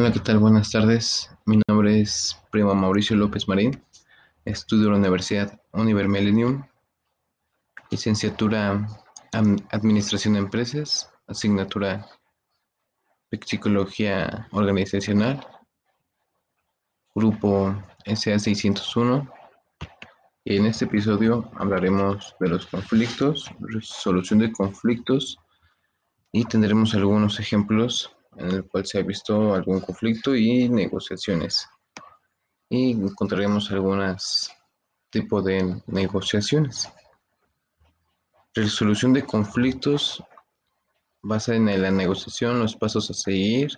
Hola, ¿qué tal? Buenas tardes. Mi nombre es Primo Mauricio López Marín. Estudio en la Universidad Univer Millennium, licenciatura Administración de Empresas, asignatura Psicología Organizacional, grupo SA601. Y en este episodio hablaremos de los conflictos, resolución de conflictos y tendremos algunos ejemplos en el cual se ha visto algún conflicto y negociaciones. Y encontraremos algunos tipos de negociaciones. Resolución de conflictos basa en la negociación, los pasos a seguir,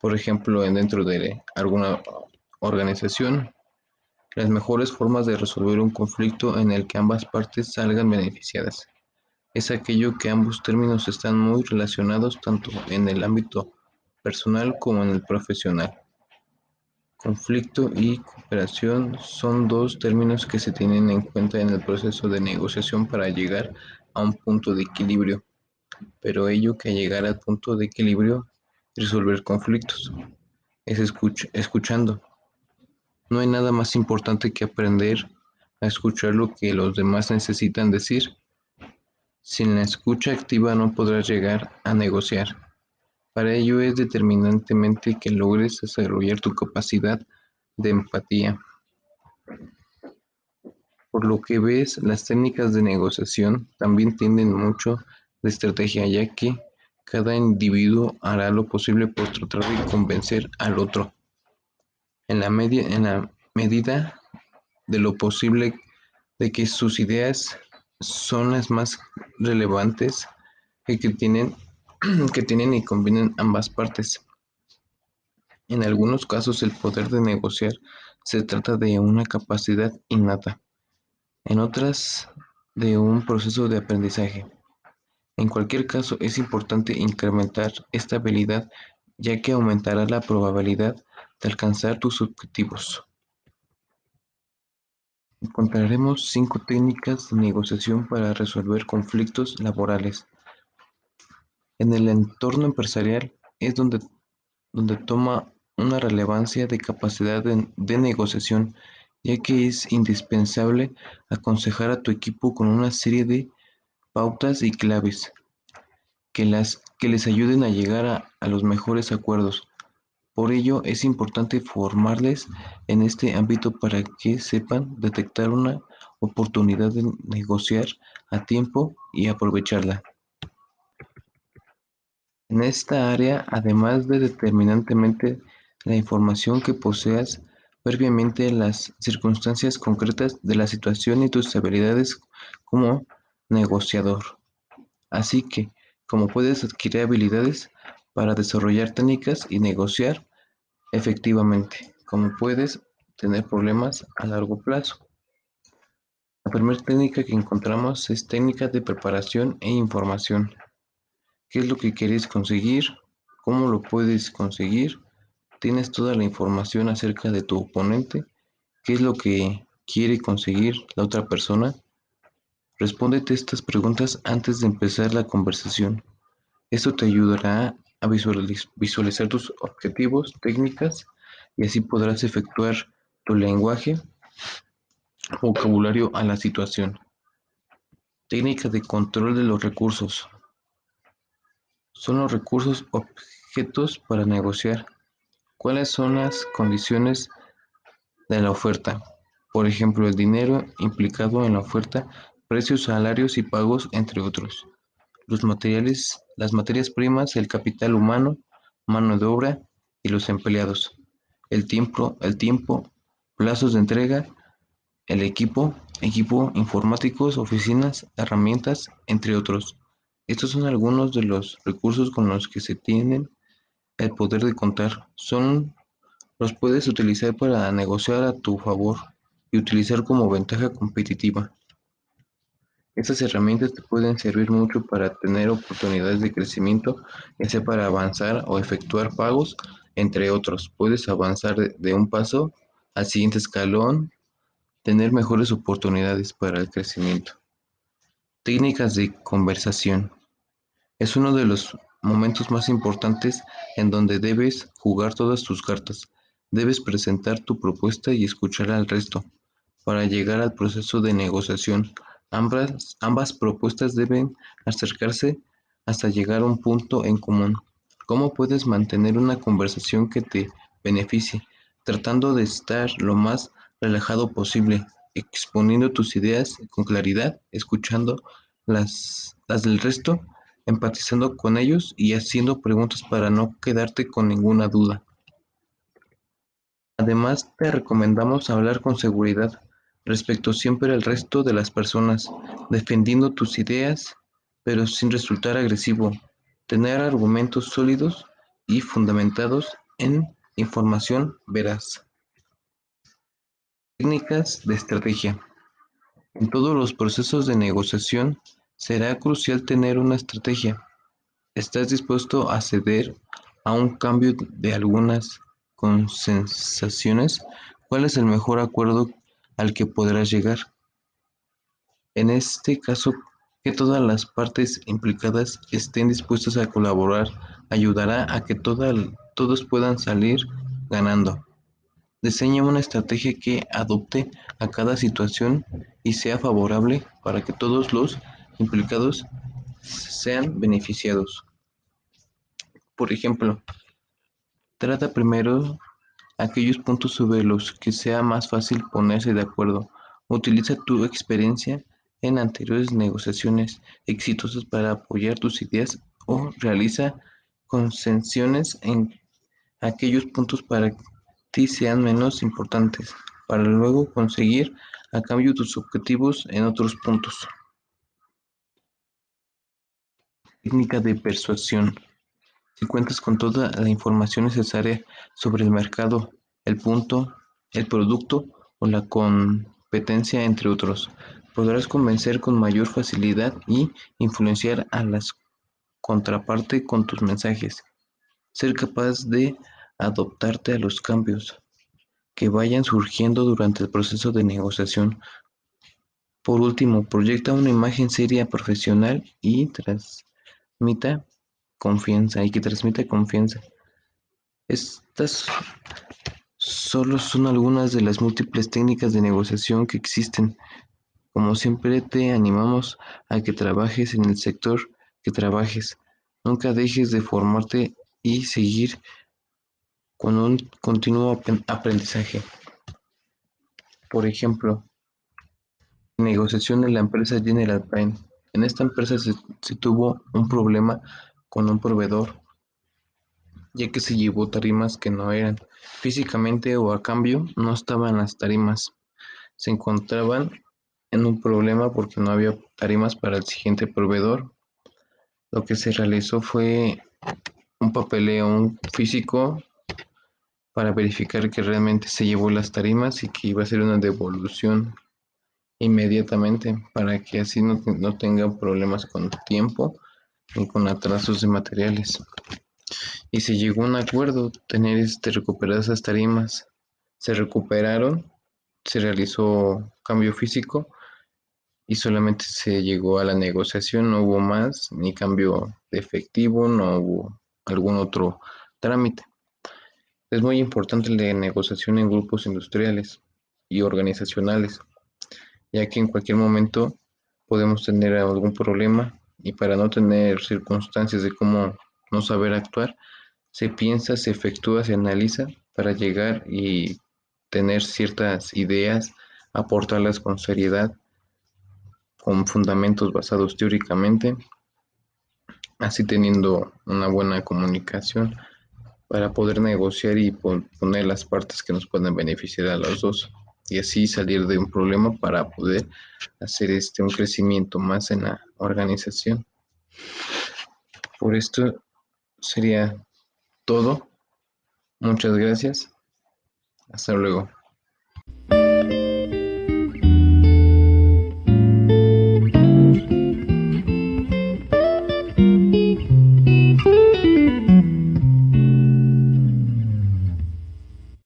por ejemplo, dentro de alguna organización, las mejores formas de resolver un conflicto en el que ambas partes salgan beneficiadas. Es aquello que ambos términos están muy relacionados tanto en el ámbito personal como en el profesional. Conflicto y cooperación son dos términos que se tienen en cuenta en el proceso de negociación para llegar a un punto de equilibrio, pero ello que llegar al punto de equilibrio y resolver conflictos es escuchando. No hay nada más importante que aprender a escuchar lo que los demás necesitan decir. Sin la escucha activa no podrás llegar a negociar. Para ello es determinantemente que logres desarrollar tu capacidad de empatía. Por lo que ves, las técnicas de negociación también tienden mucho de estrategia, ya que cada individuo hará lo posible por tratar de convencer al otro. En la, en la medida de lo posible de que sus ideas son las más relevantes y que tienen que tienen y combinan ambas partes. En algunos casos el poder de negociar se trata de una capacidad innata, en otras de un proceso de aprendizaje. En cualquier caso es importante incrementar esta habilidad ya que aumentará la probabilidad de alcanzar tus objetivos. Encontraremos cinco técnicas de negociación para resolver conflictos laborales. En el entorno empresarial es donde, donde toma una relevancia de capacidad de, negociación, ya que es indispensable aconsejar a tu equipo con una serie de pautas y claves que, las, que les ayuden a llegar a los mejores acuerdos. Por ello es importante formarles en este ámbito para que sepan detectar una oportunidad de negociar a tiempo y aprovecharla. En esta área, además de determinantemente la información que poseas previamente las circunstancias concretas de la situación y tus habilidades como negociador. Así que, como puedes adquirir habilidades para desarrollar técnicas y negociar efectivamente, como puedes tener problemas a largo plazo. La primera técnica que encontramos es técnica de preparación e información qué es lo que quieres conseguir, cómo lo puedes conseguir, tienes toda la información acerca de tu oponente, qué es lo que quiere conseguir la otra persona. Respóndete estas preguntas antes de empezar la conversación. Esto te ayudará a visualizar tus objetivos, técnicas y así podrás efectuar tu lenguaje, vocabulario a la situación. Técnica de control de los recursos son los recursos objetos para negociar. ¿Cuáles son las condiciones de la oferta? Por ejemplo, el dinero implicado en la oferta, precios, salarios y pagos, entre otros. Los materiales, las materias primas, el capital humano, mano de obra y los empleados. El tiempo, el tiempo, plazos de entrega, el equipo, equipo informáticos, oficinas, herramientas, entre otros. Estos son algunos de los recursos con los que se tienen el poder de contar. Son los puedes utilizar para negociar a tu favor y utilizar como ventaja competitiva. Estas herramientas te pueden servir mucho para tener oportunidades de crecimiento, ya sea para avanzar o efectuar pagos, entre otros. Puedes avanzar de un paso al siguiente escalón, tener mejores oportunidades para el crecimiento. Técnicas de conversación. Es uno de los momentos más importantes en donde debes jugar todas tus cartas. Debes presentar tu propuesta y escuchar al resto. Para llegar al proceso de negociación, ambas, propuestas deben acercarse hasta llegar a un punto en común. ¿Cómo puedes mantener una conversación que te beneficie? Tratando de estar lo más relajado posible, exponiendo tus ideas con claridad, escuchando las, las del resto, empatizando con ellos y haciendo preguntas para no quedarte con ninguna duda. Además, te recomendamos hablar con seguridad respecto siempre al resto de las personas, defendiendo tus ideas, pero sin resultar agresivo. Tener argumentos sólidos y fundamentados en información veraz. Técnicas de estrategia. En todos los procesos de negociación será crucial tener una estrategia. ¿Estás dispuesto a ceder a un cambio de algunas consensaciones? ¿Cuál es el mejor acuerdo al que podrás llegar? En este caso, que todas las partes implicadas estén dispuestas a colaborar ayudará a que todos puedan salir ganando. Diseña una estrategia que adopte a cada situación y sea favorable para que todos los implicados sean beneficiados. Por ejemplo, trata primero aquellos puntos sobre los que sea más fácil ponerse de acuerdo. Utiliza tu experiencia en anteriores negociaciones exitosas para apoyar tus ideas o realiza concesiones en aquellos puntos para ti sean menos importantes, para luego conseguir a cambio tus objetivos en otros puntos. Técnica de persuasión. Si cuentas con toda la información necesaria sobre el mercado, el punto, el producto o la competencia, entre otros, podrás convencer con mayor facilidad y influenciar a las contraparte con tus mensajes. Ser capaz de adoptarte a los cambios que vayan surgiendo durante el proceso de negociación. Por último, proyecta una imagen seria, profesional y transmita confianza y que transmita confianza. Estas solo son algunas de las múltiples técnicas de negociación que existen. Como siempre te animamos a que trabajes en el sector que trabajes. Nunca dejes de formarte y seguir con un continuo aprendizaje. Por ejemplo, negociación de la empresa General Prime. En esta empresa se, tuvo un problema con un proveedor, ya que se llevó tarimas que no eran. Físicamente o a cambio no estaban las tarimas. Se encontraban en un problema porque no había tarimas para el siguiente proveedor. Lo que se realizó fue un papeleo físico para verificar que realmente se llevó las tarimas y que iba a ser una devolución inmediatamente para que así no, no tengan problemas con tiempo ni con atrasos de materiales. Y se llegó a un acuerdo tener este, recuperadas esas tarimas. Se recuperaron, se realizó cambio físico y solamente se llegó a la negociación, no hubo más, ni cambio de efectivo, no hubo algún otro trámite. Es muy importante la negociación en grupos industriales y organizacionales, ya que en cualquier momento podemos tener algún problema y para no tener circunstancias de cómo no saber actuar, se piensa, se efectúa, se analiza para llegar y tener ciertas ideas, aportarlas con seriedad, con fundamentos basados teóricamente, así teniendo una buena comunicación para poder negociar y poner las partes que nos puedan beneficiar a los dos y así salir de un problema para poder hacer este un crecimiento más en la organización. Por esto sería todo. Muchas gracias. Hasta luego.